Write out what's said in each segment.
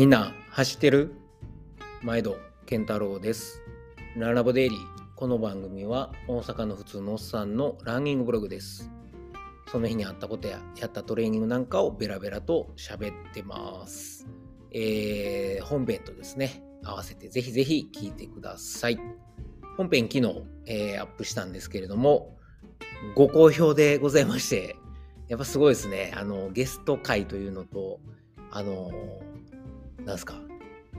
みんな走ってる？毎度健太郎です。ランラボデイリー。この番組は大阪の普通のおっさんのランニングブログです。その日にあったことややったトレーニングなんかをベラベラと喋ってます。えー、本編とですね合わせてぜひぜひ聞いてください。本編昨日、えー、アップしたんですけれどもご好評でございましてやっぱすごいですね。あのゲスト会というのとあのなんすか、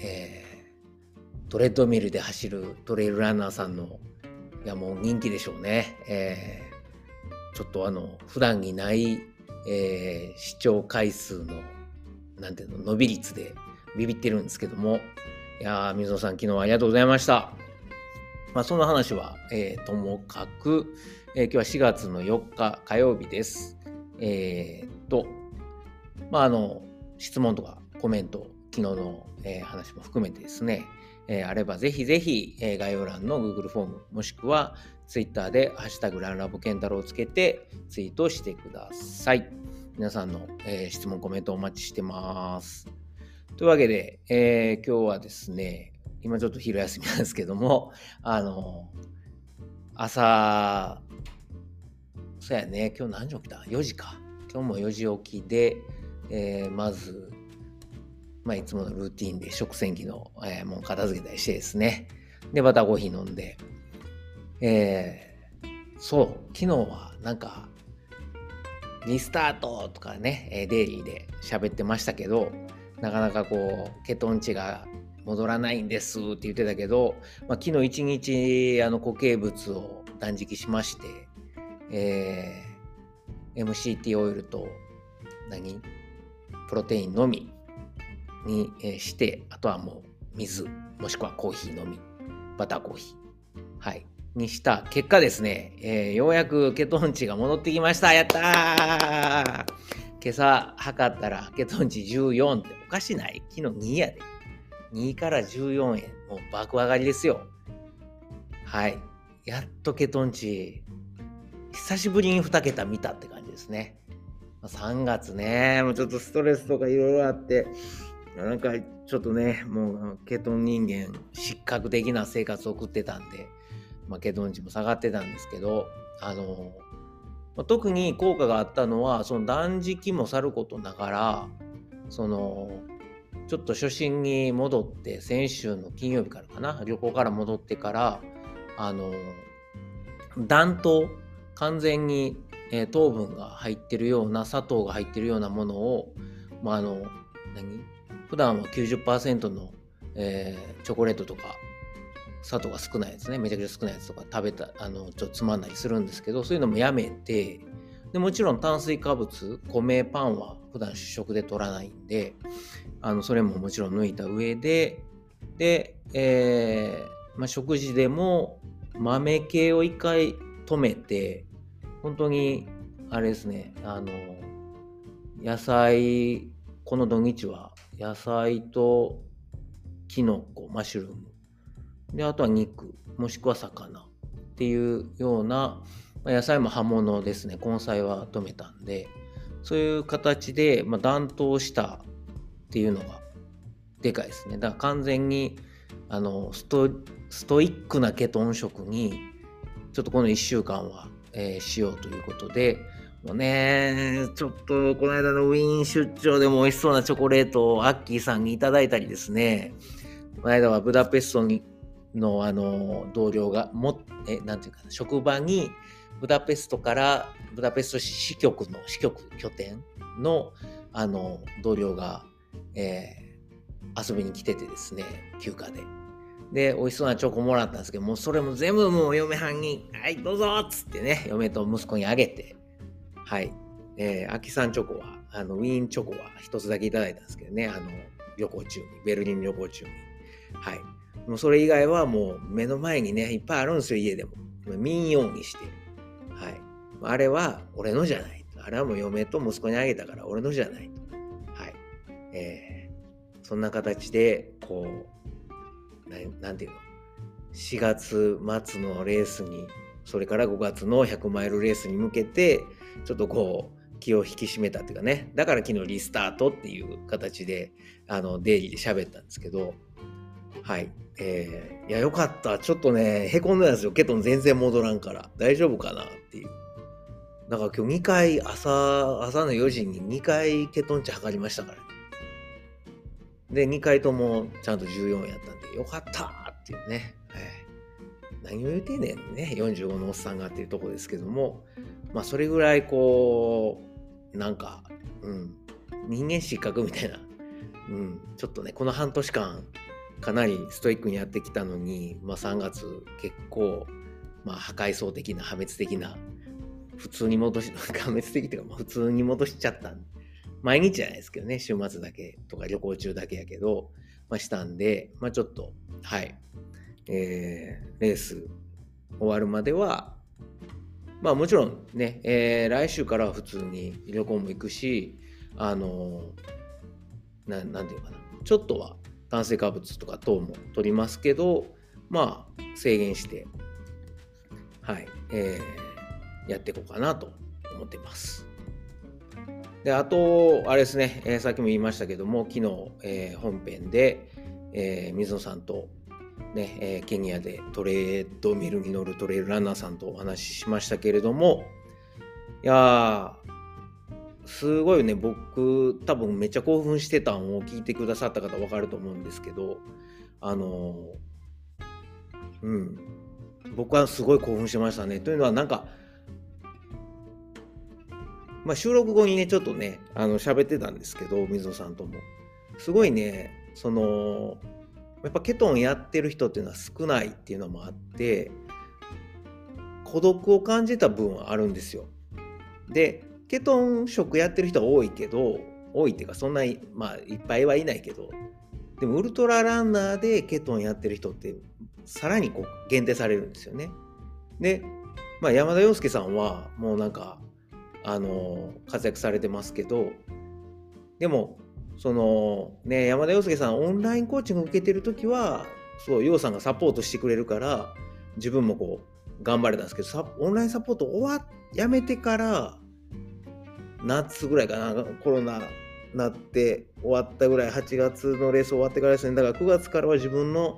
えー、トレッドミルで走るトレイルランナーさんの、いやもう人気でしょうね。えー、ちょっとあの、普段にない、えー、視聴回数の、なんていうの、伸び率でビビってるんですけども、いや、水野さん、昨日はありがとうございました。まあ、その話は、えー、ともかく、えー、今日は4月の4日火曜日です。えー、と、まあ、あの、質問とかコメント昨日の、えー、話も含めてですね、えー、あればぜひぜひ、えー、概要欄の Google フォームもしくは Twitter でハッシュタグランラボケンタロウをつけてツイートしてください。皆さんの、えー、質問、コメントお待ちしてます。というわけで、えー、今日はですね、今ちょっと昼休みなんですけども、あの、朝、そうやね、今日何時起きた ?4 時か。今日も4時起きで、えー、まず、まあ、いつものルーティンで食洗機の、えー、もう片付けたりしてですね。で、バターコーヒー飲んで、えー、そう、昨日はなんか、リスタートとかね、デイリーで喋ってましたけど、なかなかこう、ケトン値が戻らないんですって言ってたけど、まあ、昨日一日あの固形物を断食しまして、えー、MCT オイルと何？プロテインのみにして、あとはもう水、もしくはコーヒーのみ、バターコーヒー、はい、にした結果ですね、えー、ようやくケトン値が戻ってきました。やったー今朝測ったらケトン値14っておかしない？昨日2やで。2から14円、もう爆上がりですよ。はい。やっとケトン値、久しぶりに2桁見たって感じですね。3月ね、もうちょっとストレスとかいろいろあって、なんかちょっとね、もうケトン人間、失格的な生活を送ってたんで、まあ、ケトン値も下がってたんですけど、あの、ま、特に効果があったのは、その断食もさることながら、その、ちょっと初心に戻って、先週の金曜日からかな、旅行から戻ってから、あの、暖冬、完全に、えー、糖分が入ってるような、砂糖が入ってるようなものを、まあ、あの、何？普段は90%の、えー、チョコレートとか砂糖が少ないやつね。めちゃくちゃ少ないやつとか食べたあのちょっとつまんないするんですけどそういうのもやめてでもちろん炭水化物米パンは普段主食で取らないんであのそれももちろん抜いた上でで、えーまあ、食事でも豆系を一回止めて本当にあれですねあの野菜この土日は野菜とキノコ、マッシュルーム。で、あとは肉、もしくは魚っていうような、ま、野菜も葉物ですね。根菜は止めたんで、そういう形で、まあ、暖冬したっていうのがでかいですね。だから完全にあのストストイックなケトン食にちょっとこの1週間は、えー、しようということで、もうね、ちょっとこの間のウィーン出張でも美味しそうなチョコレートをアッキーさんにいただいたりですね、この間はブダペストにのあの同僚がもえなんていうかな職場にブダペストからブダペスト支局の支局拠点のあの同僚が、えー、遊びに来ててですね休暇で。で美味しそうなチョコもらったんですけどもうそれも全部もう嫁はんに「はいどうぞ」っつってね嫁と息子にあげてはい。えー、秋さんチョコは、あの、ウィーンチョコは一つだけいただいたんですけどね、あの、旅行中に、ベルリン旅行中に。はい。もうそれ以外はもう目の前にね、いっぱいあるんですよ、家でも。民謡にして。はい。あれは俺のじゃない。あれはもう嫁と息子にあげたから俺のじゃない。はい。えー、そんな形で、こう、ななんていうの ?4 月末のレースに、それから5月の100マイルレースに向けて、ちょっとこう、気を引き締めたっていうかね。だから昨日リスタートっていう形であのデイリーで喋ったんですけど。はい。えー、いやよかった。ちょっとねへこんでたんですよ。ケトン全然戻らんから。大丈夫かなっていう。だから今日2回朝朝の4時に2回ケトン値測りましたからね。で2回ともちゃんと14やったんでよかったっていうね、何を言うてんねんね。45のおっさんがっていうとこですけども。まあそれぐらいこうなんかうん。人間失格みたいな、うん、ちょっとねこの半年間かなりストイックにやってきたのに、まあ、3月結構、まあ、破壊層的な破滅的な普通に戻し 破滅的っていうか、普通に戻しちゃった毎日じゃないですけどね週末だけとか旅行中だけやけど、まあ、したんで、まあ、ちょっとはい。えー、レース終わるまでは、まあもちろんね、えー、来週からは普通に旅行も行くし、あのー、ななんていうかな、ちょっとは炭水化物とか等も取りますけど、まあ制限して、はい、えー、やっていこうかなと思ってます。で、あと、あれですね、えー、さっきも言いましたけども、昨日、えー、本編で、えー、水野さんとね、えー、ケニアでトレードミルに乗るトレイルランナーさんとお話ししましたけれども、いやすごいね、僕、多分めっちゃ興奮してたんを聞いてくださった方分かると思うんですけど、あのうん、僕はすごい興奮しましたね。というのは、なんか、まあ、収録後にね、ちょっとね、あの喋ってたんですけど、水野さんとも。すごいね、その、やっぱケトンやってる人っていうのは少ないっていうのもあって孤独を感じた分はあるんですよ。でケトン食やってる人は多いけど多いっていうかそんなにまあいっぱいはいないけどでもウルトラランナーでケトンやってる人ってさらにこう限定されるんですよね。で、まあ、山田洋介さんはもうなんかあの活躍されてますけどでもそのね山田洋介さんオンラインコーチング受けてる時はそう陽さんがサポートしてくれるから自分もこう頑張れたんですけどオンラインサポート終わやめてから夏ぐらいかなコロナなって終わったぐらい8月のレース終わってからですねだから9月からは自分の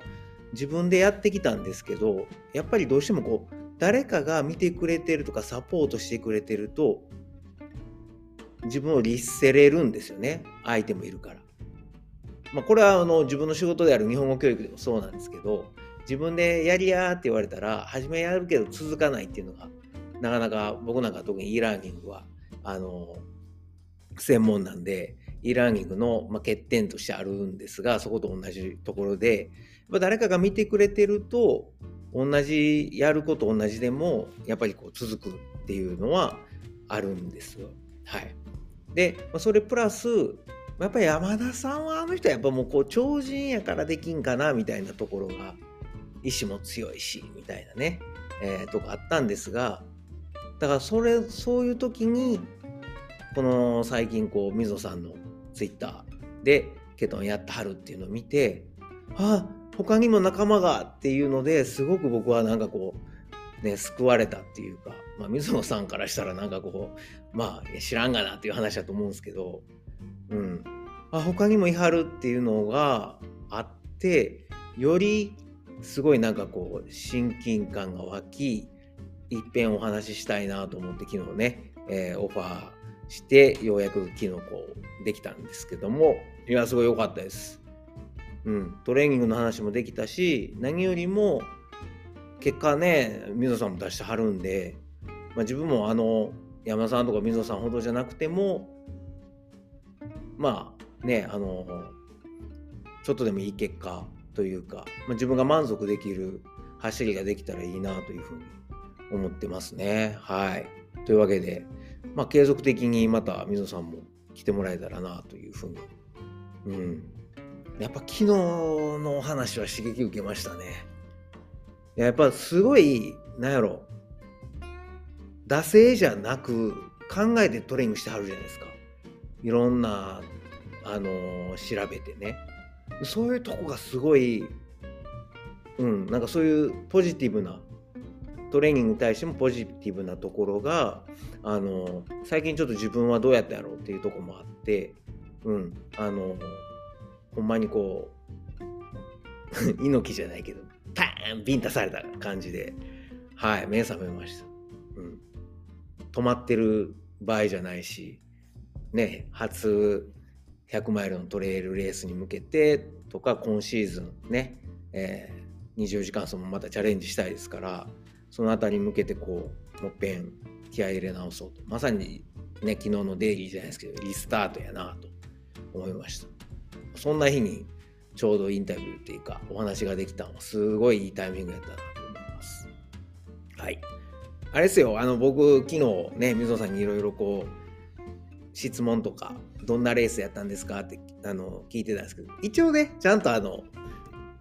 自分でやってきたんですけどやっぱりどうしてもこう誰かが見てくれてるとかサポートしてくれてると自分を律せれるんですよね相手もいるから。まあ、これはあの自分の仕事である日本語教育でもそうなんですけど自分でやりやーって言われたら初めやるけど続かないっていうのがなかなか僕なんか特に e ラーニングはあの専門なんで e ラーニングの、ま、欠点としてあるんですがそこと同じところでや誰かが見てくれてると同じやること同じでもやっぱりこう続くっていうのはあるんですよ。はい。で、それプラス、やっぱり山田さんはあの人はやっぱもうこう超人やからできんかなみたいなところが意志も強いしみたいなね、えー、とかあったんですがだからそれそういう時にこの最近こう溝さんのツイッターでケトンやってはるっていうのを見てあ他にも仲間がっていうのですごく僕はなんかこうね救われたっていうかまあ、水野さんからしたらなんかこうまあ知らんがなっていう話だと思うんですけど、うん、あ他にもいはるっていうのがあってよりすごいなんかこう親近感が湧きいっぺんお話ししたいなと思って昨日ね、えー、オファーしてようやく昨日こうできたんですけどもいやすごい良かったです。うん、トレーニングの話もできたし何よりも結果ね水野さんも出してはるんでまあ、自分もあの山田さんとか水野さんほどじゃなくてもまあねあのちょっとでもいい結果というか、まあ、自分が満足できる走りができたらいいなというふうに思ってますね。はい。というわけで、まあ、継続的にまた水野さんも来てもらえたらなというふうに。うん。やっぱ昨日のお話は刺激受けましたね。やっぱすごい、なんやろ、惰性じゃなく考えてトレーニングしてはるじゃないですか。いろんな、あの、調べてね。そういうとこがすごい、うん、なんかそういうポジティブなトレーニングに対してもポジティブなところがあの最近ちょっと自分はどうやったやろうっていうとこもあってうんあのほんまにこう 猪木じゃないけどパーンビンタされた感じではい目覚めました、うん、止まってる場合じゃないしね初100マイルのトレイルレースに向けてとか今シーズンね、えー、24時間走もまたチャレンジしたいですからその辺りに向けてこうもっぺん気合い入れ直そうと。まさにね昨日のデイリーじゃないですけどリスタートやなと思いました。そんな日にちょうどインタビューっていうかお話ができたのはすごいいいタイミングやったなと思います。はい。あれですよ。あの僕昨日ね水野さんにいろいろこう質問とかどんなレースやったんですかってあの聞いてたんですけど一応ねちゃんとあの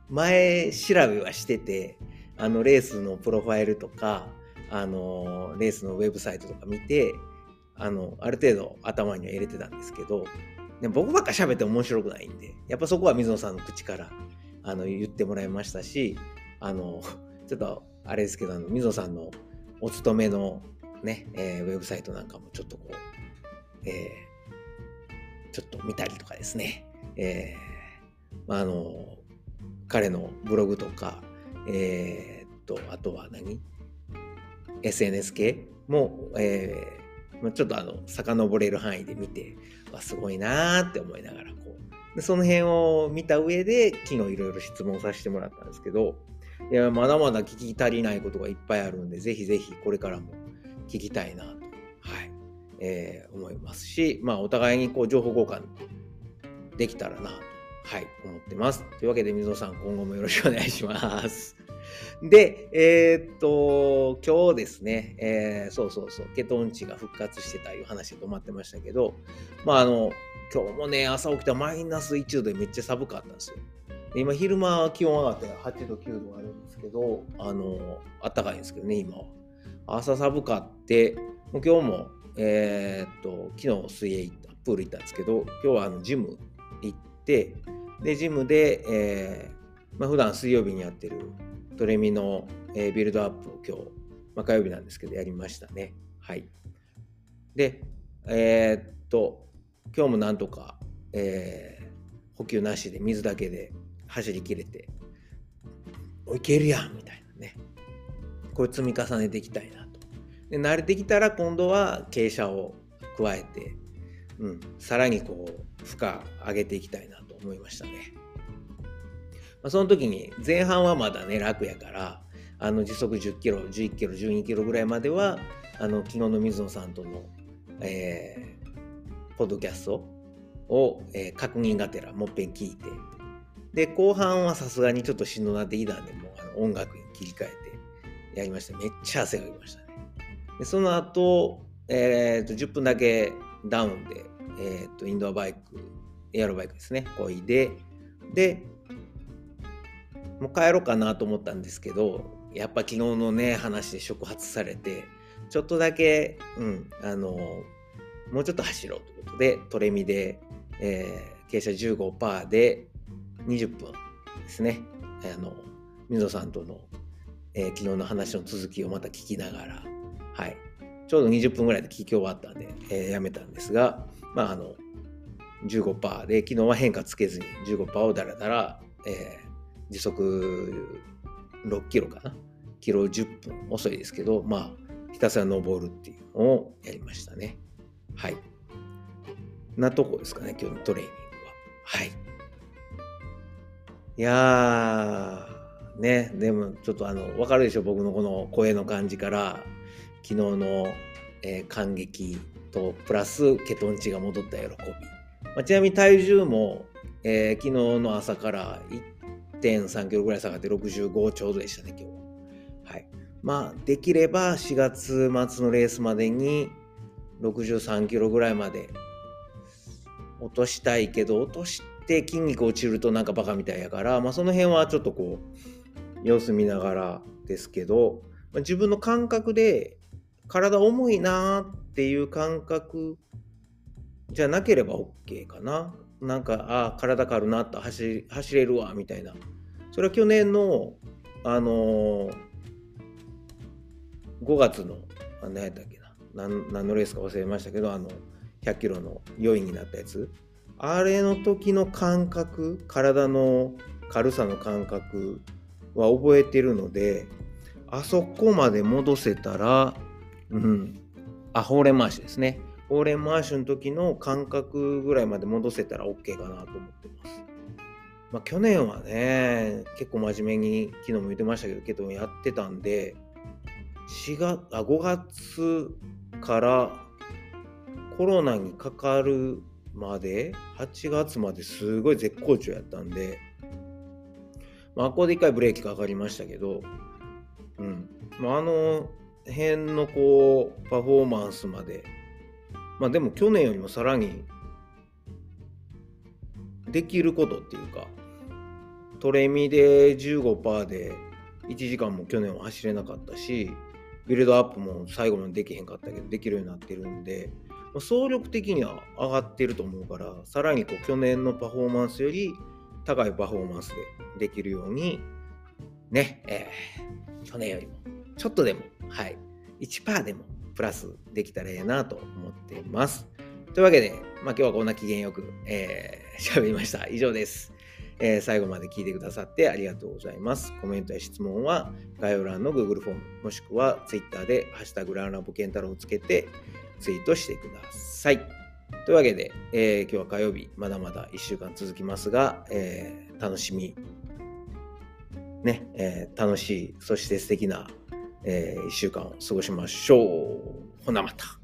前調べはしててあのレースのプロファイルとかあのレースのウェブサイトとか見てあのある程度頭には入れてたんですけどで僕ばっか喋って面白くないんでやっぱそこは水野さんの口からあの言ってもらいましたしあのちょっとあれですけどあの水野さんのお勤めのね、えー、ウェブサイトなんかもちょっとこう、えー、ちょっと見たりとかですね、えー、あの彼のブログとかえー、っと、あとは何 ?SNS 系も、えー、ちょっとあの、遡れる範囲で見て、わ、すごいなーって思いながら、こう。で、その辺を見た上で、昨日いろいろ質問させてもらったんですけど、いや、まだまだ聞き足りないことがいっぱいあるんで、ぜひぜひこれからも聞きたいなと、はい、えー、思いますし、まあ、お互いにこう、情報交換できたらなとはい、思ってます。というわけで、水野さん、今後もよろしくお願いします。で、えー、っと、今日ですね、えー、そうそうそう、ケトン値が復活してたいう話で止まってましたけど、まあ、あの、今日もね、朝起きたマイナス1度でめっちゃ寒かったんですよ。で今、昼間は気温上がって8度、9度あるんですけど、あの、暖かいんですけどね、今は。朝寒かって、もう今日も、えー、っと、昨日水泳行った、プール行ったんですけど、今日はあのジム行って、で、ジムで、えー、まあ、普段水曜日にやってるトレミの、えー、ビルドアップを今日、まあ、火曜日なんですけど、やりましたね。はい。で、えー、っと、今日もなんとか、えー、補給なしで水だけで走りきれて、いけるやんみたいなね。これ積み重ねていきたいなと。で、慣れてきたら今度は傾斜を加えて、うん、さらにこう、負荷上げていきたいなと思いましたね。まあ、その時に前半はまだね、楽やから、あの時速10キロ、11キロ、12キロぐらいまでは、あの昨日の水野さんとの、えー、ポッドキャストを、えー、確認がてらもっぺん聞いて、で、後半はさすがにちょっとしんどなっていたんで、もうあの音楽に切り替えてやりました。めっちゃ汗がきましたね。でその後、えーと、10分だけダウンで、えーとインドアバイクエアロバイクですね、こいで、で、もう帰ろうかなと思ったんですけど、やっぱ昨日のね、話で触発されて、ちょっとだけ、うん、あの、もうちょっと走ろうということで、トレミで、えー、傾斜15%で20分ですね、あの、水野さんとの、えー、昨日の話の続きをまた聞きながら、はい、ちょうど20分ぐらいで聞き終わったんで、えー、やめたんですが、まあ、あの、15%で、昨日は変化つけずに15%をだらだら、えー、時速6キロかな？キロ10分遅いですけど、まあ、ひたすら登るっていうのをやりましたね。はい。なとこですかね、今日のトレーニングは。はい。いやー、ね、でもちょっとあの、わかるでしょ、僕のこの声の感じから、昨日の、えー、感激と、プラスケトン値が戻った喜び。まあ、ちなみに体重も、えー、昨日の朝から1.3キロぐらい下がって65ちょうどでしたね、今日は。はい。まあ、できれば4月末のレースまでに63キロぐらいまで落としたいけど、落として筋肉落ちるとなんかバカみたいやから、まあその辺はちょっとこう、様子見ながらですけど、まあ、自分の感覚で体重いなっていう感覚じゃなければ OK かな。なんか、あ、体軽るなと走走れるわ、みたいな。それは去年の、あのー、5月の、何やったっけな何、何のレースか忘れましたけど、あの、100キロの4位になったやつ。あれの時の感覚、体の軽さの感覚は覚えてるので、あそこまで戻せたら、うん、あ、ほうれん回しですね。ほうれん回しの時の感覚ぐらいまで戻せたら OK かなと思ってます。まあ、去年はね、結構真面目に、昨日も言ってましたけど、けどやってたんで、4月、あ、5月からコロナにかかるまで、8月まですごい絶好調やったんで、まあ、ここで一回ブレーキかかりましたけど、うん。まあ、あの辺のこう、パフォーマンスまで、まあでも去年よりもさらにできることっていうか、トレミで15%で1時間も去年は走れなかったし、ビルドアップも最後までできへんかったけど、できるようになってるんで、総力的には上がってると思うから、さらにこう去年のパフォーマンスより高いパフォーマンスでできるように、ね、えー、去年よりもちょっとでも、はい、1%でもプラスできたらええなと思っています。というわけで、まあ、今日はこんな機嫌よく、えー、喋りました。以上です。えー、最後まで聞いてくださってありがとうございます。コメントや質問は概要欄の Google フォーム、もしくは Twitter でハッシュタグランラボケンタロウをつけてツイートしてください。というわけで、えー、今日は火曜日、まだまだ1週間続きますが、えー、楽しみ、ね、えー、楽しい、そして素敵な、え、1週間を過ごしましょう。ほなまた。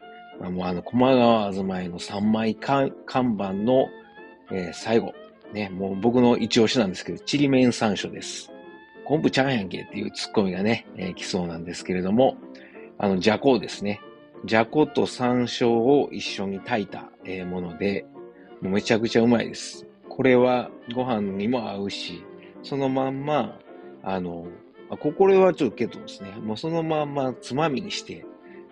もうあの、駒川あずまいの3枚看板の、えー、最後、ね、もう僕の一押しなんですけど、ちりめん山椒です。昆布ちゃんやんけっていうツッコミがね、えー、来そうなんですけれども、あの、じゃこですね。じゃこと山椒を一緒に炊いた、えー、もので、もうめちゃくちゃうまいです。これはご飯にも合うし、そのまんま、あの、あこれはちょっとけどですね、もうそのまんまつまみにして、